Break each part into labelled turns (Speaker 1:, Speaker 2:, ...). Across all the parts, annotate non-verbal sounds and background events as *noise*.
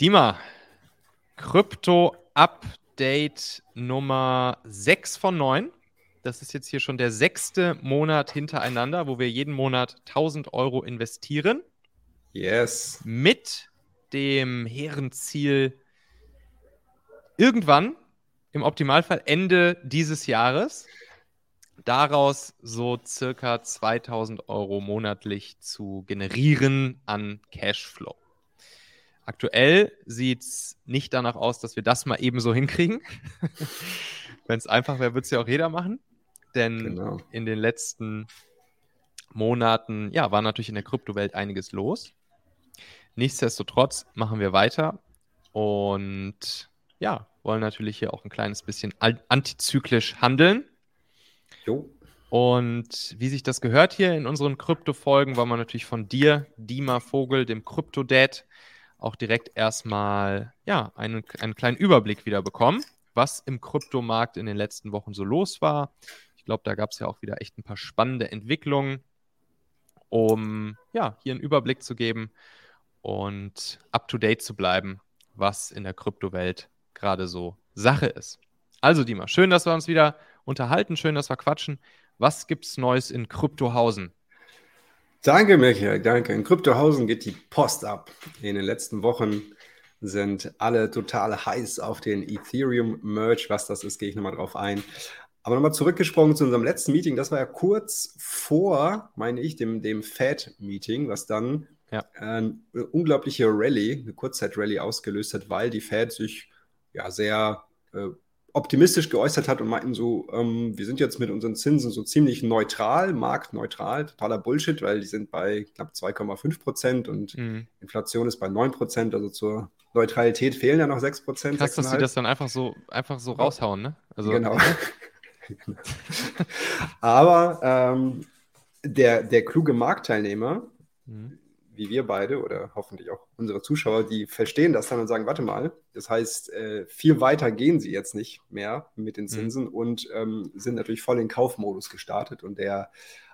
Speaker 1: Dima, Krypto-Update Nummer 6 von 9. Das ist jetzt hier schon der sechste Monat hintereinander, wo wir jeden Monat 1000 Euro investieren.
Speaker 2: Yes.
Speaker 1: Mit dem hehren Ziel, irgendwann, im Optimalfall Ende dieses Jahres, daraus so circa 2000 Euro monatlich zu generieren an Cashflow. Aktuell sieht es nicht danach aus, dass wir das mal ebenso hinkriegen. *laughs* Wenn es einfach wäre, würde es ja auch jeder machen. Denn genau. in den letzten Monaten, ja, war natürlich in der Kryptowelt einiges los. Nichtsdestotrotz machen wir weiter und ja, wollen natürlich hier auch ein kleines bisschen antizyklisch handeln. Jo. Und wie sich das gehört hier in unseren Krypto-Folgen, wollen wir natürlich von dir, Dima Vogel, dem Krypto-Dad, auch direkt erstmal ja, einen, einen kleinen Überblick wieder bekommen, was im Kryptomarkt in den letzten Wochen so los war. Ich glaube, da gab es ja auch wieder echt ein paar spannende Entwicklungen, um ja, hier einen Überblick zu geben und up-to-date zu bleiben, was in der Kryptowelt gerade so Sache ist. Also, Dima, schön, dass wir uns wieder unterhalten, schön, dass wir quatschen. Was gibt's Neues in Kryptohausen?
Speaker 2: Danke, Michael, danke. In Kryptohausen geht die Post ab. In den letzten Wochen sind alle total heiß auf den Ethereum-Merch. Was das ist, gehe ich nochmal drauf ein. Aber nochmal zurückgesprungen zu unserem letzten Meeting. Das war ja kurz vor, meine ich, dem, dem Fed-Meeting, was dann ja. eine unglaubliche Rallye, eine Kurzzeit-Rallye ausgelöst hat, weil die Fed sich ja sehr äh, optimistisch geäußert hat und meinten so, ähm, wir sind jetzt mit unseren Zinsen so ziemlich neutral, marktneutral, totaler Bullshit, weil die sind bei knapp 2,5 Prozent und mhm. Inflation ist bei 9 Prozent, also zur Neutralität fehlen ja noch 6 Prozent.
Speaker 1: Krass, dass sie das dann einfach so, einfach so raushauen, ne?
Speaker 2: Also, genau. *laughs* Aber ähm, der, der kluge Marktteilnehmer, mhm wie wir beide oder hoffentlich auch unsere Zuschauer, die verstehen das dann und sagen, warte mal, das heißt, äh, viel weiter gehen sie jetzt nicht mehr mit den mhm. Zinsen mhm. und ähm, sind natürlich voll in Kaufmodus gestartet und der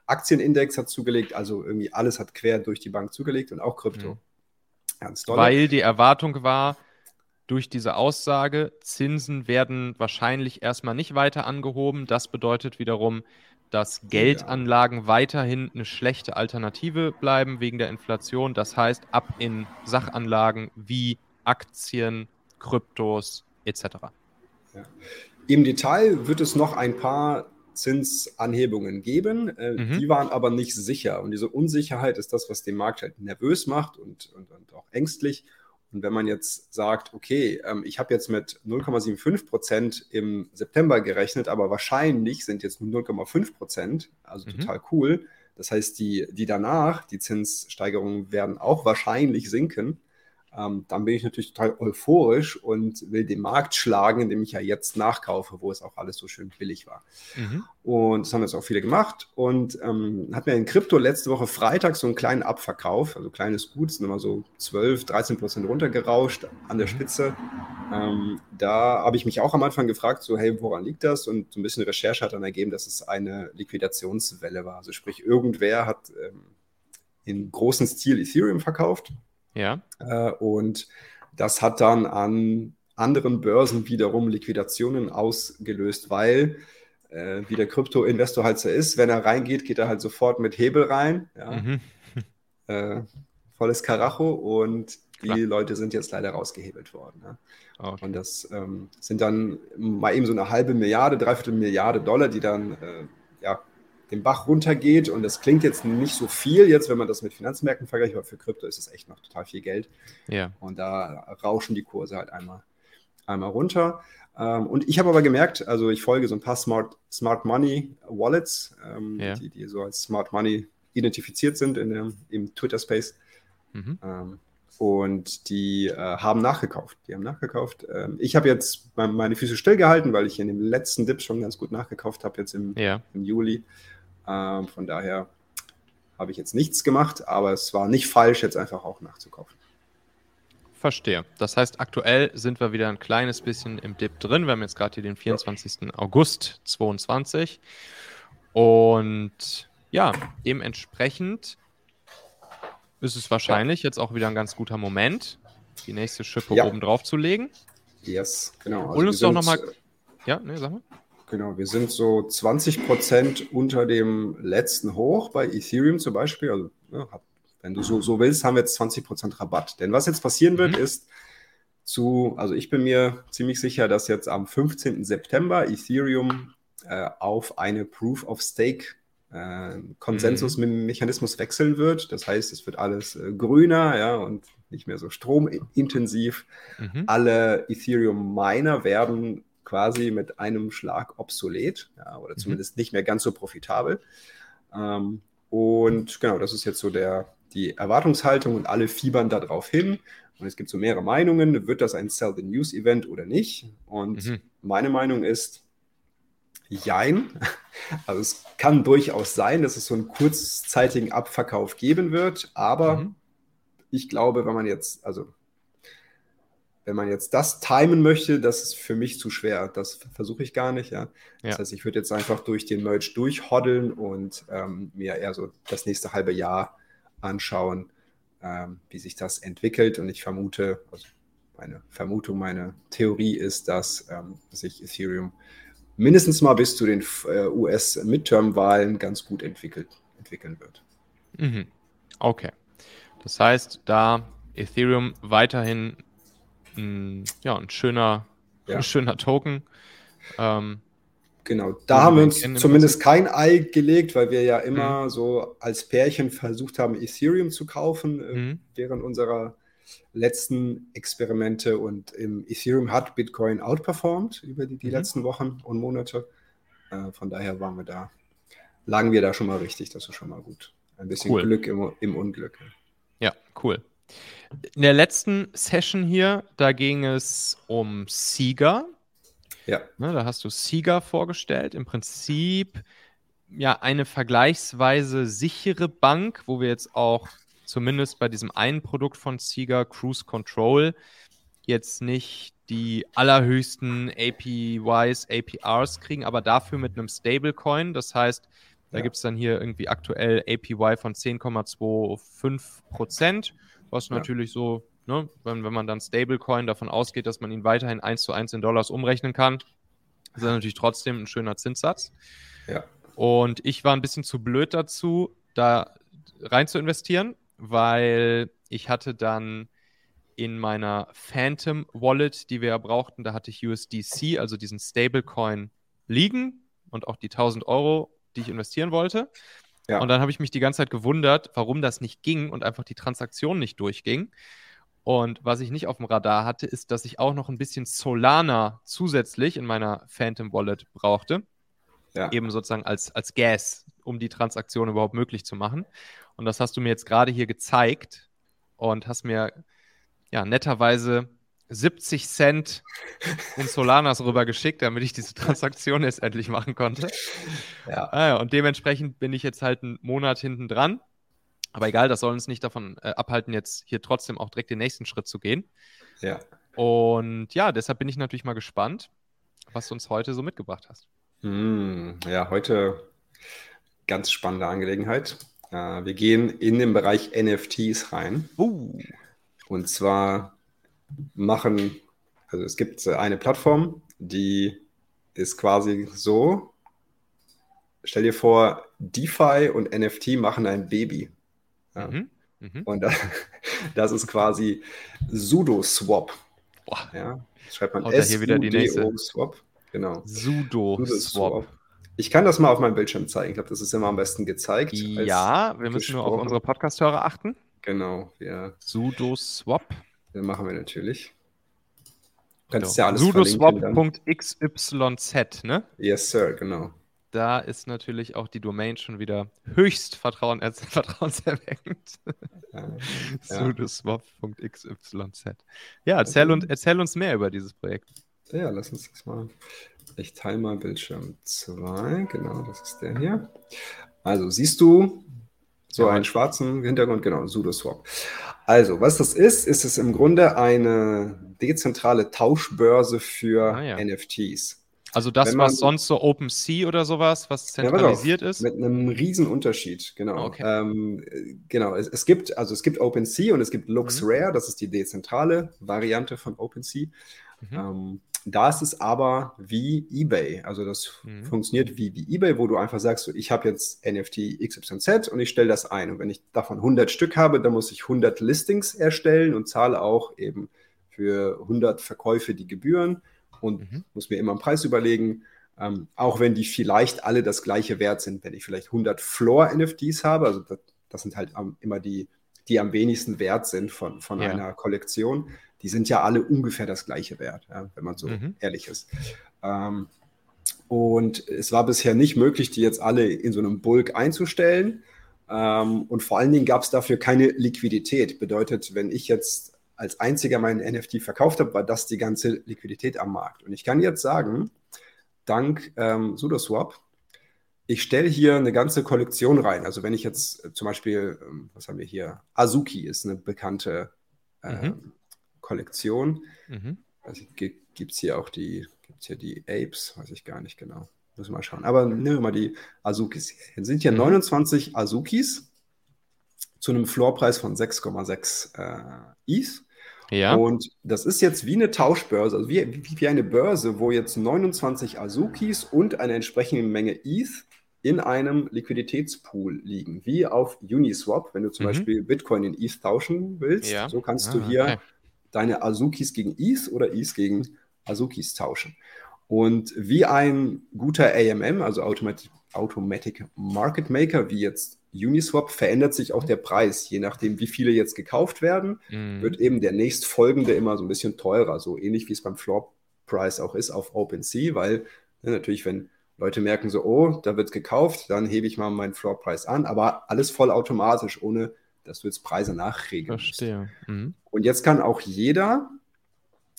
Speaker 2: Aktienindex hat zugelegt, also irgendwie alles hat quer durch die Bank zugelegt und auch Krypto. Mhm.
Speaker 1: Ganz doll. Weil die Erwartung war, durch diese Aussage, Zinsen werden wahrscheinlich erstmal nicht weiter angehoben. Das bedeutet wiederum, dass Geldanlagen weiterhin eine schlechte Alternative bleiben wegen der Inflation. Das heißt, ab in Sachanlagen wie Aktien, Kryptos etc.
Speaker 2: Ja. Im Detail wird es noch ein paar Zinsanhebungen geben. Äh, mhm. Die waren aber nicht sicher. Und diese Unsicherheit ist das, was den Markt halt nervös macht und, und, und auch ängstlich. Und wenn man jetzt sagt, okay, ähm, ich habe jetzt mit 0,75 Prozent im September gerechnet, aber wahrscheinlich sind jetzt nur 0,5 Prozent, also mhm. total cool. Das heißt, die, die danach, die Zinssteigerungen werden auch wahrscheinlich sinken ähm, dann bin ich natürlich total euphorisch und will den Markt schlagen, indem ich ja jetzt nachkaufe, wo es auch alles so schön billig war. Mhm. Und das haben jetzt auch viele gemacht und ähm, hat mir in Krypto letzte Woche Freitag so einen kleinen Abverkauf, also kleines Gut, sind immer so 12, 13 Prozent runtergerauscht an der mhm. Spitze. Ähm, da habe ich mich auch am Anfang gefragt, so hey, woran liegt das? Und so ein bisschen Recherche hat dann ergeben, dass es eine Liquidationswelle war. Also sprich, irgendwer hat ähm, in großen Stil Ethereum verkauft
Speaker 1: ja.
Speaker 2: Äh, und das hat dann an anderen Börsen wiederum Liquidationen ausgelöst, weil äh, wie der Krypto-Investor halt so ist, wenn er reingeht, geht er halt sofort mit Hebel rein. Ja. Mhm. *laughs* Äh, volles Karacho und die Klar. Leute sind jetzt leider rausgehebelt worden. Ja. Okay. Und das ähm, sind dann mal eben so eine halbe Milliarde, dreiviertel Milliarde Dollar, die dann äh, ja, den Bach runtergeht. Und das klingt jetzt nicht so viel, jetzt, wenn man das mit Finanzmärkten vergleicht, aber für Krypto ist es echt noch total viel Geld.
Speaker 1: Ja.
Speaker 2: Und da rauschen die Kurse halt einmal, einmal runter. Ähm, und ich habe aber gemerkt, also ich folge so ein paar Smart, Smart Money Wallets, ähm, ja. die, die so als Smart Money identifiziert sind in dem, im Twitter-Space. Mhm. Ähm, und die äh, haben nachgekauft. Die haben nachgekauft. Ähm, ich habe jetzt meine Füße stillgehalten, weil ich in dem letzten Dip schon ganz gut nachgekauft habe, jetzt im, ja. im Juli. Ähm, von daher habe ich jetzt nichts gemacht, aber es war nicht falsch, jetzt einfach auch nachzukaufen.
Speaker 1: Verstehe. Das heißt, aktuell sind wir wieder ein kleines bisschen im Dip drin. Wir haben jetzt gerade hier den 24. Ja. August 22. Und ja, dementsprechend ist es wahrscheinlich ja. jetzt auch wieder ein ganz guter Moment, die nächste Schippe ja. oben drauf zu legen.
Speaker 2: Yes, genau.
Speaker 1: Also Hol uns doch nochmal. Ja, ne, sag mal.
Speaker 2: Genau, wir sind so 20 Prozent unter dem letzten Hoch bei Ethereum zum Beispiel. Also, ne, wenn du so, so willst, haben wir jetzt 20 Prozent Rabatt. Denn was jetzt passieren wird, mhm. ist zu, also ich bin mir ziemlich sicher, dass jetzt am 15. September Ethereum äh, auf eine Proof of Stake äh, Konsensusmechanismus mhm. wechseln wird. Das heißt, es wird alles äh, grüner, ja, und nicht mehr so stromintensiv. Mhm. Alle Ethereum-Miner werden quasi mit einem Schlag obsolet, ja, oder mhm. zumindest nicht mehr ganz so profitabel. Ähm, und genau, das ist jetzt so der, die Erwartungshaltung und alle fiebern darauf hin. Und es gibt so mehrere Meinungen, wird das ein Sell the News Event oder nicht? Und mhm. meine Meinung ist, jein. Also es kann durchaus sein, dass es so einen kurzzeitigen Abverkauf geben wird, aber mhm. ich glaube, wenn man jetzt, also wenn man jetzt das timen möchte, das ist für mich zu schwer. Das versuche ich gar nicht. Ja. Das ja. heißt, ich würde jetzt einfach durch den Merch durchhoddeln und ähm, mir eher so das nächste halbe Jahr anschauen, ähm, wie sich das entwickelt. Und ich vermute, also meine Vermutung, meine Theorie ist, dass ähm, sich Ethereum mindestens mal bis zu den äh, US-Midterm-Wahlen ganz gut entwickelt, entwickeln wird.
Speaker 1: Mhm. Okay. Das heißt, da Ethereum weiterhin ein, ja, ein schöner, ja. ein schöner Token. Ähm,
Speaker 2: genau, da haben wir uns zumindest kein Ei gelegt, weil wir ja immer mhm. so als Pärchen versucht haben, Ethereum zu kaufen äh, mhm. während unserer letzten Experimente und im Ethereum hat Bitcoin outperformed über die, die mhm. letzten Wochen und Monate. Äh, von daher waren wir da, lagen wir da schon mal richtig, das ist schon mal gut. Ein bisschen cool. Glück im, im Unglück.
Speaker 1: Ja, cool. In der letzten Session hier, da ging es um Sieger. Ja. Ne, da hast du Sieger vorgestellt. Im Prinzip ja eine vergleichsweise sichere Bank, wo wir jetzt auch zumindest bei diesem einen Produkt von Sieger, Cruise Control, jetzt nicht die allerhöchsten APYs, APRs kriegen, aber dafür mit einem Stablecoin. Das heißt, da ja. gibt es dann hier irgendwie aktuell APY von 10,25 Prozent was ja. natürlich so, ne, wenn, wenn man dann Stablecoin davon ausgeht, dass man ihn weiterhin eins zu eins in Dollars umrechnen kann, ist das natürlich trotzdem ein schöner Zinssatz. Ja. Und ich war ein bisschen zu blöd dazu, da rein zu investieren, weil ich hatte dann in meiner Phantom Wallet, die wir ja brauchten, da hatte ich USDC, also diesen Stablecoin liegen und auch die 1000 Euro, die ich investieren wollte. Ja. Und dann habe ich mich die ganze Zeit gewundert, warum das nicht ging und einfach die Transaktion nicht durchging. Und was ich nicht auf dem Radar hatte, ist, dass ich auch noch ein bisschen Solana zusätzlich in meiner Phantom Wallet brauchte. Ja. Eben sozusagen als, als Gas, um die Transaktion überhaupt möglich zu machen. Und das hast du mir jetzt gerade hier gezeigt und hast mir ja netterweise 70 Cent in Solanas rübergeschickt, damit ich diese Transaktion jetzt endlich machen konnte. Ja. Ah, und dementsprechend bin ich jetzt halt einen Monat hinten dran. Aber egal, das soll uns nicht davon äh, abhalten, jetzt hier trotzdem auch direkt den nächsten Schritt zu gehen. Ja. Und ja, deshalb bin ich natürlich mal gespannt, was du uns heute so mitgebracht hast.
Speaker 2: Mm, ja, heute ganz spannende Angelegenheit. Äh, wir gehen in den Bereich NFTs rein. Uh. Und zwar machen, also es gibt eine Plattform, die ist quasi so, stell dir vor, DeFi und NFT machen ein Baby. Ja. Mhm. Mhm. Und das, *laughs* das, ist quasi Sudo-Swap. Ja, schreibt man
Speaker 1: s hier wieder die nächste.
Speaker 2: Swap.
Speaker 1: Genau. Sudo-Swap.
Speaker 2: Ich kann das mal auf meinem Bildschirm zeigen. Ich glaube, das ist immer am besten gezeigt.
Speaker 1: Ja, wir müssen nur auf unsere Podcast-Hörer achten.
Speaker 2: Genau. Ja.
Speaker 1: Sudo-Swap.
Speaker 2: Machen wir natürlich.
Speaker 1: Du kannst genau. ja alles Sudoswap.xyz, ne?
Speaker 2: Yes, sir, genau.
Speaker 1: Da ist natürlich auch die Domain schon wieder höchst vertrauen *laughs* vertrauenserweckend. Ja, Sudoswap.xyz. Ja, erzähl, und, erzähl uns mehr über dieses Projekt.
Speaker 2: Ja, lass uns das mal. Ich teile mal Bildschirm 2. Genau, das ist der hier. Also siehst du so einen schwarzen Hintergrund, genau, SudoSwap. Also, was das ist, ist es im Grunde eine dezentrale Tauschbörse für ah, ja. NFTs.
Speaker 1: Also das, man, was sonst so OpenSea oder sowas, was zentralisiert ja, auf, ist?
Speaker 2: Mit einem riesen Unterschied, genau. Okay. Ähm, genau, es, es, gibt, also es gibt OpenSea und es gibt LuxRare, mhm. das ist die dezentrale Variante von OpenSea. Mhm. Ähm, da ist es aber wie eBay. Also das mhm. funktioniert wie, wie eBay, wo du einfach sagst, so, ich habe jetzt NFT XYZ und ich stelle das ein. Und wenn ich davon 100 Stück habe, dann muss ich 100 Listings erstellen und zahle auch eben für 100 Verkäufe die Gebühren und mhm. muss mir immer einen Preis überlegen. Ähm, auch wenn die vielleicht alle das gleiche Wert sind, wenn ich vielleicht 100 Floor-NFTs habe, also das, das sind halt immer die, die am wenigsten wert sind von, von ja. einer Kollektion, die sind ja alle ungefähr das gleiche Wert, ja, wenn man so mhm. ehrlich ist. Ähm, und es war bisher nicht möglich, die jetzt alle in so einem Bulk einzustellen. Ähm, und vor allen Dingen gab es dafür keine Liquidität. Bedeutet, wenn ich jetzt als einziger meinen NFT verkauft habe, war das die ganze Liquidität am Markt. Und ich kann jetzt sagen, dank ähm, SudoSwap, ich stelle hier eine ganze Kollektion rein. Also wenn ich jetzt äh, zum Beispiel, ähm, was haben wir hier? Azuki ist eine bekannte äh, mhm. Kollektion. Mhm. Also gibt es hier auch die, gibt's hier die Apes, weiß ich gar nicht genau. Müssen wir mal schauen. Aber nehmen wir mal die Azukis. Hier sind hier mhm. 29 Azukis zu einem Floorpreis von 6,6 äh, ETH. Ja. Und das ist jetzt wie eine Tauschbörse, also wie, wie, eine Börse, wo jetzt 29 Azukis und eine entsprechende Menge ETH in einem Liquiditätspool liegen, wie auf Uniswap, wenn du zum mhm. Beispiel Bitcoin in ETH tauschen willst. Ja. So kannst ah, du hier okay. deine Azukis gegen ETH oder ETH gegen Azukis tauschen. Und wie ein guter AMM, also Automatic, Automatic Market Maker, wie jetzt Uniswap verändert sich auch der Preis. Je nachdem, wie viele jetzt gekauft werden, mhm. wird eben der nächstfolgende immer so ein bisschen teurer. So ähnlich wie es beim Floor Price auch ist auf OpenSea, weil ne, natürlich, wenn Leute merken so, oh, da wird gekauft, dann hebe ich mal meinen Floor Price an, aber alles vollautomatisch, ohne dass du jetzt Preise nachregeln
Speaker 1: Verstehe. Mhm.
Speaker 2: Und jetzt kann auch jeder,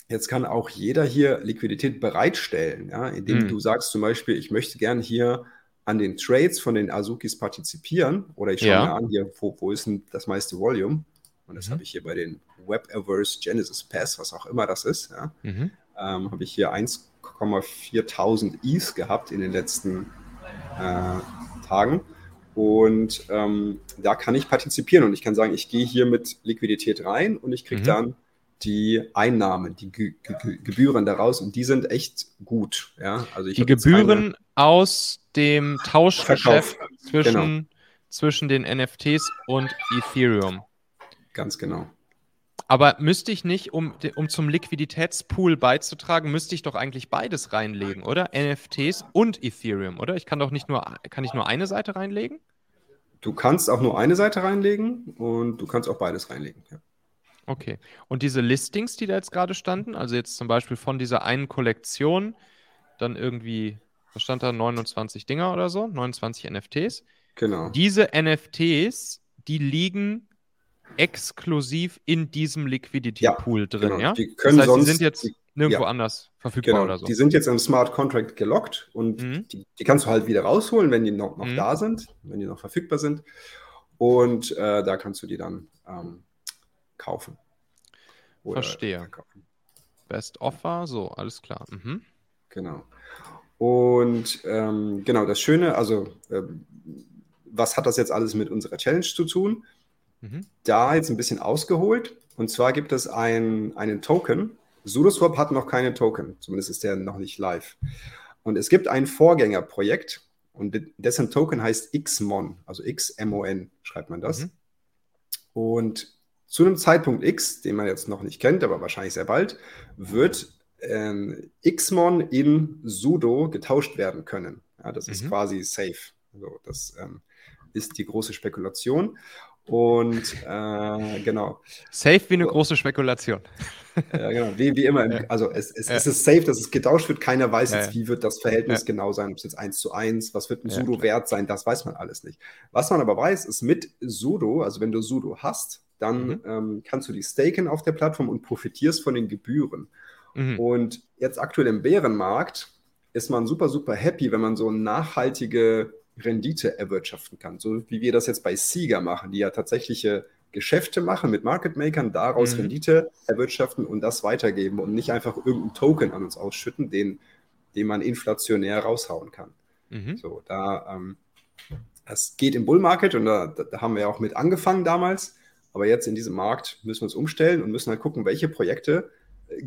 Speaker 2: jetzt kann auch jeder hier Liquidität bereitstellen, ja, indem mhm. du sagst zum Beispiel, ich möchte gern hier an den Trades von den Azukis partizipieren oder ich schaue ja. mir an, hier, wo, wo ist denn das meiste Volume? Und das mhm. habe ich hier bei den Web-Averse Genesis Pass, was auch immer das ist. Ja. Mhm. Ähm, habe ich hier 1,4000 ETH gehabt in den letzten äh, Tagen. Und ähm, da kann ich partizipieren und ich kann sagen, ich gehe hier mit Liquidität rein und ich kriege mhm. dann die Einnahmen, die Ge Ge Gebühren daraus und die sind echt gut. Ja?
Speaker 1: Also die Gebühren aus dem Tauschgeschäft zwischen, genau. zwischen den NFTs und Ethereum.
Speaker 2: Ganz genau.
Speaker 1: Aber müsste ich nicht, um, um zum Liquiditätspool beizutragen, müsste ich doch eigentlich beides reinlegen, oder? NFTs und Ethereum, oder? Ich kann doch nicht nur, kann ich nur eine Seite reinlegen?
Speaker 2: Du kannst auch nur eine Seite reinlegen und du kannst auch beides reinlegen, ja.
Speaker 1: Okay. Und diese Listings, die da jetzt gerade standen, also jetzt zum Beispiel von dieser einen Kollektion, dann irgendwie, was stand da, 29 Dinger oder so, 29 NFTs.
Speaker 2: Genau.
Speaker 1: Diese NFTs, die liegen exklusiv in diesem Liquidity Pool ja, drin, genau. ja?
Speaker 2: Die können das heißt, sonst,
Speaker 1: die sind jetzt nirgendwo ja, anders verfügbar genau. oder so.
Speaker 2: Die sind jetzt im Smart Contract gelockt und mhm. die, die, kannst du halt wieder rausholen, wenn die noch, noch mhm. da sind, wenn die noch verfügbar sind. Und äh, da kannst du die dann ähm, kaufen.
Speaker 1: Verstehe. Verkaufen. Best Offer, so, alles klar. Mhm.
Speaker 2: Genau. Und ähm, genau, das Schöne, also ähm, was hat das jetzt alles mit unserer Challenge zu tun? Mhm. Da jetzt ein bisschen ausgeholt. Und zwar gibt es ein, einen Token. SudoSwap hat noch keinen Token, zumindest ist der noch nicht live. Und es gibt ein Vorgängerprojekt und dessen Token heißt XMON, also XMON schreibt man das. Mhm. Und zu einem Zeitpunkt X, den man jetzt noch nicht kennt, aber wahrscheinlich sehr bald, wird ähm, Xmon in Sudo getauscht werden können. Ja, das mhm. ist quasi safe. Also das ähm, ist die große Spekulation. Und äh, genau.
Speaker 1: Safe wie eine so. große Spekulation.
Speaker 2: Ja, genau. Wie, wie immer. *laughs* Ja. Also es, es, ja. es, ist safe, dass es getauscht wird. Keiner weiß jetzt, wie wird das Verhältnis genau sein. Ob es jetzt 1 zu 1, was wird ein Sudo wert sein, das weiß man alles nicht. Was man aber weiß, ist mit Sudo, also wenn du Sudo hast, dann mhm. ähm, kannst du die staken auf der Plattform und profitierst von den Gebühren. Mhm. Und jetzt aktuell im Bärenmarkt ist man super, super happy, wenn man so nachhaltige Rendite erwirtschaften kann. So wie wir das jetzt bei Sieger machen, die ja tatsächliche Geschäfte machen mit Market Makern, daraus mhm. Rendite erwirtschaften und das weitergeben und nicht einfach irgendeinen Token an uns ausschütten, den den man inflationär raushauen kann. Mhm. So, da, ähm, das geht im Bull Market und da, da haben wir ja auch mit angefangen damals. Aber jetzt in diesem Markt müssen wir uns umstellen und müssen halt gucken, welche Projekte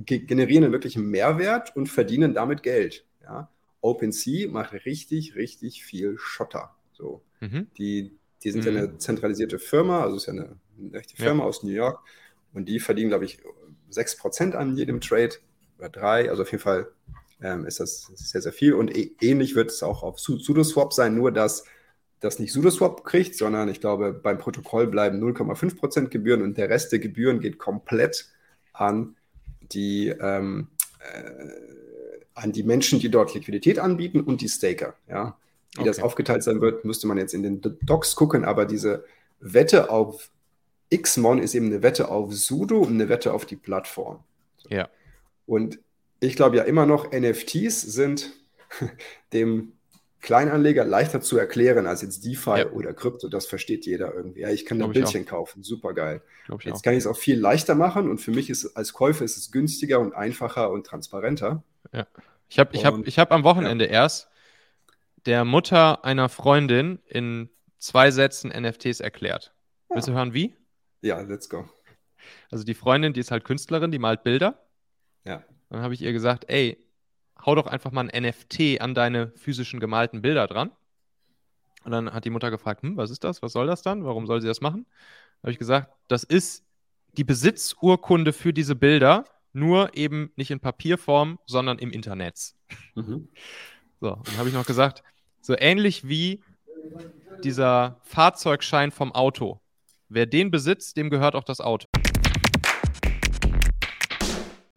Speaker 2: generieren einen wirklichen Mehrwert und verdienen damit Geld. Ja? OpenSea macht richtig, richtig viel Schotter. So. Mhm. Die, die sind mhm. ja eine zentralisierte Firma, also ist ja eine, eine echte Firma ja. aus New York und die verdienen, glaube ich, 6% an jedem Trade oder 3. Also auf jeden Fall ähm, ist das sehr, sehr viel. Und e ähnlich wird es auch auf SudoSwap sein, nur dass das nicht SudoSwap kriegt, sondern ich glaube, beim Protokoll bleiben 0,5% Gebühren und der Rest der Gebühren geht komplett an die, ähm, äh, an die Menschen, die dort Liquidität anbieten und die Staker. Ja? Wie okay. das aufgeteilt sein wird, müsste man jetzt in den Docs gucken, aber diese Wette auf Xmon ist eben eine Wette auf Sudo und eine Wette auf die Plattform.
Speaker 1: Ja.
Speaker 2: Und ich glaube ja immer noch, NFTs sind *laughs* dem Kleinanleger leichter zu erklären als jetzt DeFi ja. oder Krypto. Das versteht jeder irgendwie. Ja, ich kann da ein Bildchen kaufen, super geil. Jetzt auch. kann ich es auch viel leichter machen und für mich ist als Käufer ist es günstiger und einfacher und transparenter.
Speaker 1: Ja. Ich habe ich hab, ich hab am Wochenende ja. erst der Mutter einer Freundin in zwei Sätzen NFTs erklärt. Willst du hören, wie?
Speaker 2: Ja, let's go.
Speaker 1: Also die Freundin, die ist halt Künstlerin, die malt Bilder.
Speaker 2: Ja.
Speaker 1: Dann habe ich ihr gesagt, ey, hau doch einfach mal ein NFT an deine physischen gemalten Bilder dran. Und dann hat die Mutter gefragt, hm, was ist das? Was soll das dann? Warum soll sie das machen? Da habe ich gesagt, das ist die Besitzurkunde für diese Bilder, nur eben nicht in Papierform, sondern im Internet. Mhm. So, dann habe ich noch gesagt, so ähnlich wie dieser Fahrzeugschein vom Auto. Wer den besitzt, dem gehört auch das Auto.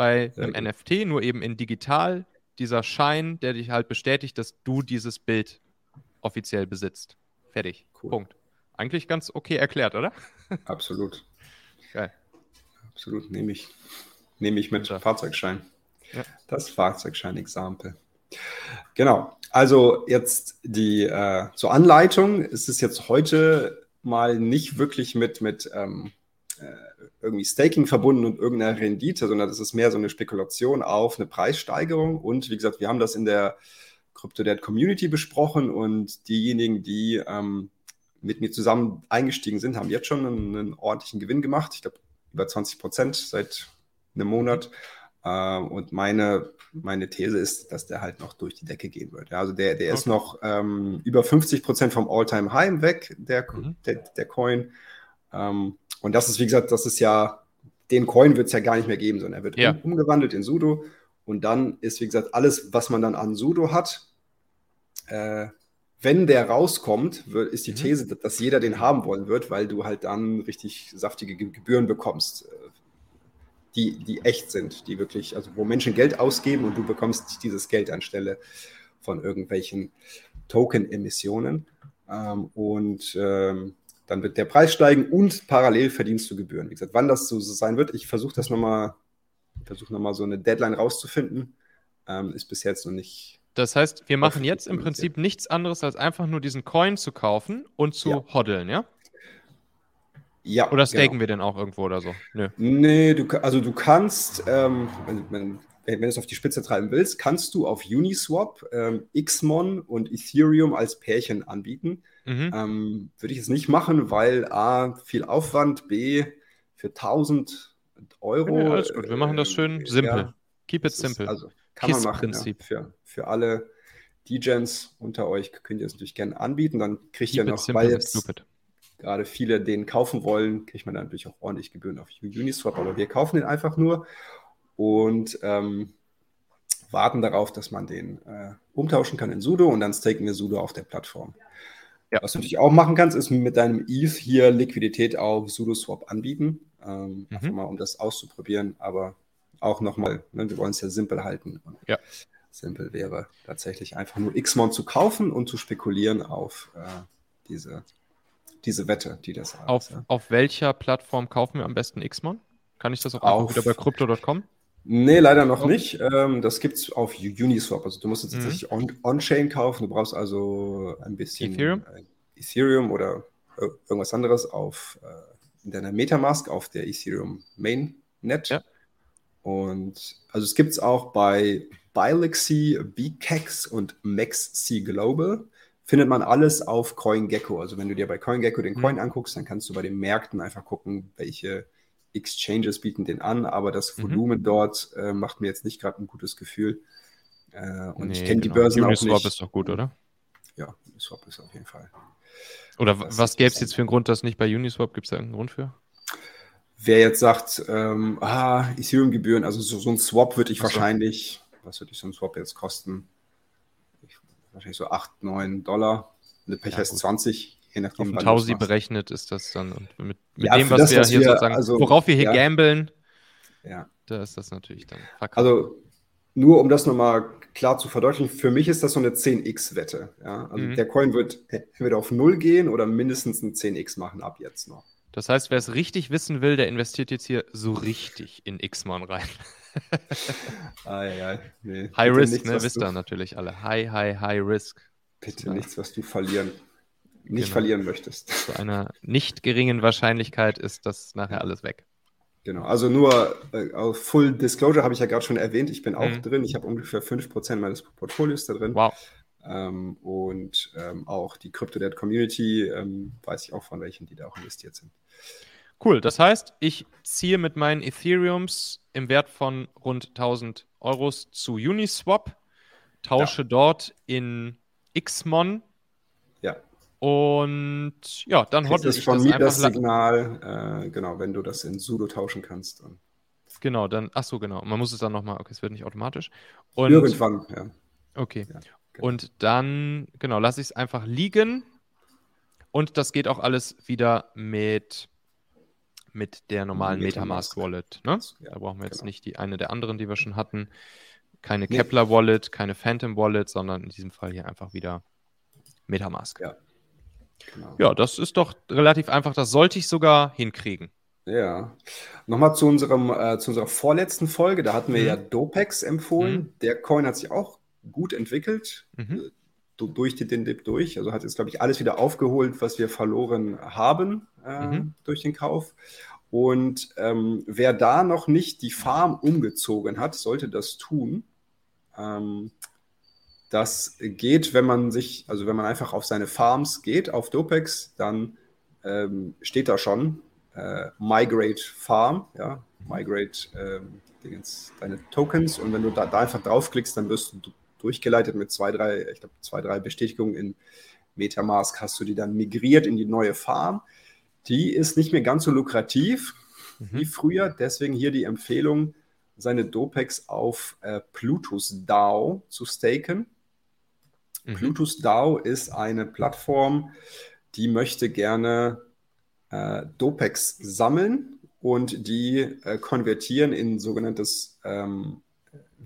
Speaker 1: bei Sehr einem gut. NFT, nur eben in digital, dieser Schein, der dich halt bestätigt, dass du dieses Bild offiziell besitzt. Fertig. Cool. Punkt. Eigentlich ganz okay erklärt, oder? *laughs*
Speaker 2: Absolut. Geil. Absolut, nehme ich, nehme ich mit ja. Fahrzeugschein. Ja. Das Fahrzeugschein-Example. Genau. Also jetzt die äh, zur Anleitung. Es ist jetzt heute mal nicht wirklich mit, mit ähm, äh, irgendwie Staking verbunden und irgendeiner Rendite, sondern das ist mehr so eine Spekulation auf eine Preissteigerung. Und wie gesagt, wir haben das in der CryptoDead Community besprochen und diejenigen, die ähm, mit mir zusammen eingestiegen sind, haben jetzt schon einen, einen ordentlichen Gewinn gemacht. Ich glaube, über 20 Prozent seit einem Monat. Äh, und meine, meine These ist, dass der halt noch durch die Decke gehen wird. Ja, also der, der okay. ist noch ähm, über 50 Prozent vom All-Time-High weg, der, mhm. der, der Coin. Ähm, und das ist, wie gesagt, das ist ja, den Coin wird es ja gar nicht mehr geben, sondern er wird ja. um, umgewandelt in Sudo. Und dann ist, wie gesagt, alles, was man dann an Sudo hat, äh, wenn der rauskommt, wird, ist die mhm. These, dass jeder den haben wollen wird, weil du halt dann richtig saftige Gebühren bekommst, äh, die, die echt sind, die wirklich, also wo Menschen Geld ausgeben und du bekommst dieses Geld anstelle von irgendwelchen Token-Emissionen. Ähm, und ähm, dann wird der Preis steigen und parallel verdienst du Gebühren. Wie gesagt, wann das so sein wird, ich versuche das nochmal, versuche nochmal so eine Deadline rauszufinden. Ähm, ist bis jetzt noch nicht.
Speaker 1: Das heißt, wir machen jetzt im Prinzip nichts anderes, als einfach nur diesen Coin zu kaufen und zu ja. hoddeln, ja? Ja. Oder staken genau. wir den auch irgendwo oder so?
Speaker 2: Nö. Nee, du, also du kannst, ähm, wenn, wenn, wenn du es auf die Spitze treiben willst, kannst du auf Uniswap ähm, Xmon und Ethereum als Pärchen anbieten. Mhm. Ähm, Würde ich jetzt nicht machen, weil A, viel Aufwand, B, für 1000 Euro.
Speaker 1: Ja, alles gut, wir machen das schön äh, simpel. Ja, Keep it simple.
Speaker 2: also kann Kiss man machen, ja, für, für alle DJs unter euch könnt ihr es natürlich gerne anbieten. Dann kriegt ihr noch, weil jetzt gerade viele den kaufen wollen, kriegt man dann natürlich auch ordentlich Gebühren auf Uniswap, aber wir kaufen den einfach nur und ähm, warten darauf, dass man den äh, umtauschen kann in Sudo und dann staken wir Sudo auf der Plattform. Ja. Was du natürlich auch machen kannst, ist mit deinem ETH hier Liquidität auf SudoSwap anbieten. Ähm, mhm. Einfach mal, um das auszuprobieren, aber auch nochmal, ne, wir wollen es ja simpel halten. Und ja. Simpel wäre tatsächlich einfach nur Xmon zu kaufen und zu spekulieren auf äh, diese, diese Wette, die das
Speaker 1: hat. Auf, ja. auf welcher Plattform kaufen wir am besten Xmon? Kann ich das auch auf, wieder bei crypto.com?
Speaker 2: Nee, leider noch nicht. Ähm, das gibt es auf Uniswap. Also du musst jetzt mhm. tatsächlich On-Chain on kaufen. Du brauchst also ein bisschen
Speaker 1: Ethereum,
Speaker 2: äh, Ethereum oder irgendwas anderes auf äh, in deiner Metamask auf der Ethereum Mainnet. Ja. Und also es gibt es auch bei Bilexy, BKEX und MaxC Global. Findet man alles auf CoinGecko. Also wenn du dir bei CoinGecko den mhm. Coin mhm. anguckst, dann kannst du bei den Märkten einfach gucken, welche Exchanges bieten den an, aber das mhm. Volumen mhm. dort äh, macht mir jetzt nicht gerade ein gutes Gefühl. Äh, und nee, ich kenne genau. die Börsen Uniswap auch nicht.
Speaker 1: ist doch gut, oder?
Speaker 2: Ja, Uniswap ist auf jeden Fall.
Speaker 1: Oder das was gäbe es jetzt für einen Grund, dass nicht bei Uniswap? Gibt es da irgendeinen Grund für?
Speaker 2: Wer jetzt sagt, ähm, ah, Ethereum-Gebühren, also so, so, ein Swap würde ich so. wahrscheinlich, was würde ich so ein Swap jetzt kosten? Ich, wahrscheinlich so 8, 9 Dollar. Eine Pech ja, 20
Speaker 1: je nachdem. Auf Tausi berechnet ist das dann. Und mit, mit ja, dem, was das, wir hier wir, sozusagen, also, worauf wir hier ja, gambeln, ja. da ist das natürlich dann
Speaker 2: verkauft. Also nur um das nochmal klar zu verdeutlichen, für mich ist das so eine 10x-Wette. Ja? Also mhm. der Coin wird entweder auf 0 gehen oder mindestens ein 10x machen ab jetzt noch.
Speaker 1: Das heißt, wer es richtig wissen will, der investiert jetzt hier so richtig in X-Mon rein. *laughs* ah, ja, nee. High Risk, nichts, ne? Wisst ihr natürlich alle. High, high, high Risk.
Speaker 2: Bitte nichts, was du verlieren nicht genau. verlieren möchtest. *laughs*
Speaker 1: Zu einer nicht geringen Wahrscheinlichkeit ist das nachher alles weg.
Speaker 2: Genau, also nur äh, Full Disclosure habe ich ja gerade schon erwähnt. Ich bin auch mhm. drin. Ich habe ungefähr 5% meines Portfolios da drin. Wow. Ähm, und ähm, auch die CryptoDead Community ähm, weiß ich auch von welchen, die da auch investiert sind.
Speaker 1: Cool, das heißt, ich ziehe mit meinen Ethereums im Wert von rund 1000 Euros zu Uniswap, tausche ja. dort in Xmon und ja, dann
Speaker 2: hodl ich von das mir das Signal, äh, genau, wenn du das in Sudo tauschen kannst. Dann.
Speaker 1: Genau, dann, ach so, genau. Man muss es dann nochmal, okay, es wird nicht automatisch.
Speaker 2: Und, Irgendwann, ja.
Speaker 1: Okay. Ja, genau. Und dann, genau, lasse ich es einfach liegen. Und das geht auch alles wieder mit, mit der normalen Metamask, Wallet. Ne? Ja, da brauchen wir jetzt genau. nicht die eine der anderen, die wir schon hatten. Keine nee. Kepler Wallet, keine Phantom Wallet, sondern in diesem Fall hier einfach wieder Metamask.
Speaker 2: Ja.
Speaker 1: Genau. Ja, das ist doch relativ einfach. Das sollte ich sogar hinkriegen.
Speaker 2: Ja. Nochmal zu, unserem, äh, zu unserer vorletzten Folge. Da hatten wir mhm. ja Dopex empfohlen. Mhm. Der Coin hat sich auch gut entwickelt. Mhm. Äh, durch den Dip durch. Also hat jetzt, glaube ich, alles wieder aufgeholt, was wir verloren haben äh, mhm. durch den Kauf. Und ähm, wer da noch nicht die Farm umgezogen hat, sollte das tun. Ähm, das geht, wenn man sich, also wenn man einfach auf seine Farms geht, auf Dopex, dann ähm, steht da schon äh, Migrate Farm, ja, Migrate ähm, deine Tokens und wenn du da, da, einfach draufklickst, dann wirst du durchgeleitet mit zwei, drei, ich glaube, zwei, drei Bestätigungen in Metamask, hast du die dann migriert in die neue Farm. Die ist nicht mehr ganz so lukrativ mhm. wie früher, deswegen hier die Empfehlung, seine Dopex auf äh, Plutus DAO zu staken. Mhm. Plutus DAO ist eine Plattform, die möchte gerne äh, Dopex sammeln und die äh, konvertieren in sogenanntes ähm,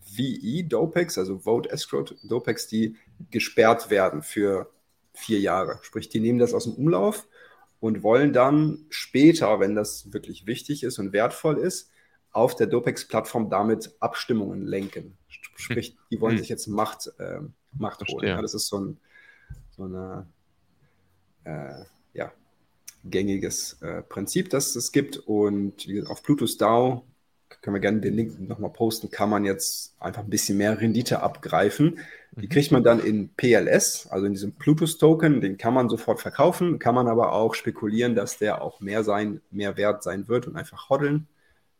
Speaker 2: VE Dopex, also Vote Escrow Dopex, die gesperrt werden für vier Jahre. Sprich, die nehmen das aus dem Umlauf und wollen dann später, wenn das wirklich wichtig ist und wertvoll ist, auf der Dopex-Plattform damit Abstimmungen lenken. *laughs* Sprich, die wollen hm. sich jetzt Macht äh, Macht holen. Ja, das ist so ein so eine, äh, ja, gängiges äh, Prinzip, das es gibt. Und auf Plutus DAO können wir gerne den Link nochmal posten, kann man jetzt einfach ein bisschen mehr Rendite abgreifen. Die mhm. kriegt man dann in PLS, also in diesem Plutus-Token, den kann man sofort verkaufen, kann man aber auch spekulieren, dass der auch mehr sein, mehr wert sein wird und einfach hoddeln,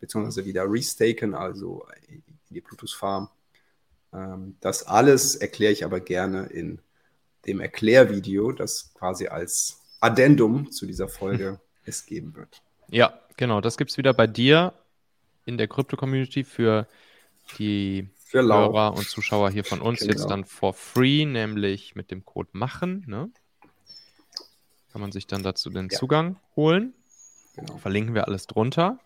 Speaker 2: beziehungsweise wieder restaken, also in die Plutus-Farm das alles erkläre ich aber gerne in dem Erklärvideo, das quasi als Addendum zu dieser Folge *laughs* es geben wird.
Speaker 1: Ja, genau. Das gibt es wieder bei dir in der Krypto-Community für die
Speaker 2: für
Speaker 1: Hörer und Zuschauer hier von uns genau. jetzt dann for free, nämlich mit dem Code machen. Ne? Kann man sich dann dazu den ja. Zugang holen. Genau. Verlinken wir alles drunter.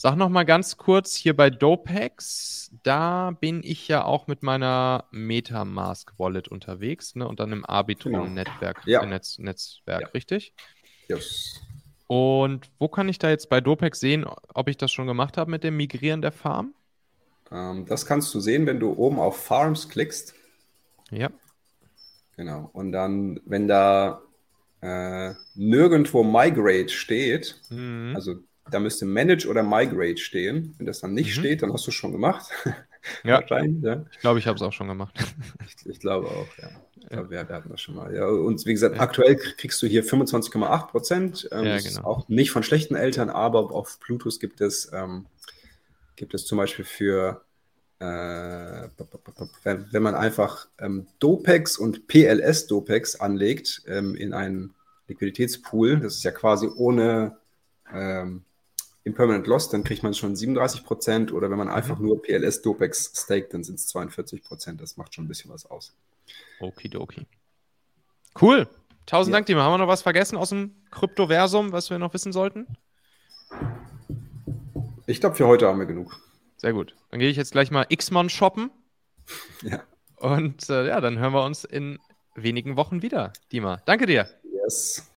Speaker 1: Sag noch mal ganz kurz hier bei Dopex, da bin ich ja auch mit meiner MetaMask Wallet unterwegs ne? und dann im Arbitrum-Netzwerk, genau. ja. Netz, Netzwerk, ja. richtig?
Speaker 2: Yes.
Speaker 1: Und wo kann ich da jetzt bei Dopex sehen, ob ich das schon gemacht habe mit dem Migrieren der Farm?
Speaker 2: Ähm, das kannst du sehen, wenn du oben auf Farms klickst.
Speaker 1: Ja.
Speaker 2: Genau. Und dann, wenn da äh, nirgendwo Migrate steht, mhm. also da müsste Manage oder Migrate stehen. Wenn das dann nicht mhm. steht, dann hast du es schon gemacht. *laughs*
Speaker 1: Ja. ja. Ich glaube, ich habe es auch schon gemacht.
Speaker 2: ich, ich, glaube auch, ja. Ich glaube, wir, wir, hatten das schon mal. Ja, und wie gesagt, ja. aktuell kriegst du hier 25,8 Prozent. Ähm, ja, genau. auch nicht von schlechten Eltern, aber auf Bluetooth gibt es, ähm, gibt es zum Beispiel für, äh, wenn man einfach ähm, Dopex und PLS Dopex anlegt ähm, in einen Liquiditätspool, das ist ja quasi ohne ähm, Impermanent Loss, dann kriegt man schon 37 Prozent oder wenn man einfach mhm. nur PLS Dopex staked, dann sind es 42 Prozent. Das macht schon ein bisschen was aus.
Speaker 1: Okidoki. Cool. Tausend ja. Dank, Dima. Haben wir noch was vergessen aus dem Kryptoversum, was wir noch wissen sollten?
Speaker 2: Ich glaube, für heute haben wir genug.
Speaker 1: Sehr gut. Dann gehe ich jetzt gleich mal X-Mon shoppen. Ja. Und äh, ja, dann hören wir uns in wenigen Wochen wieder, Dima. Danke dir.
Speaker 2: Yes.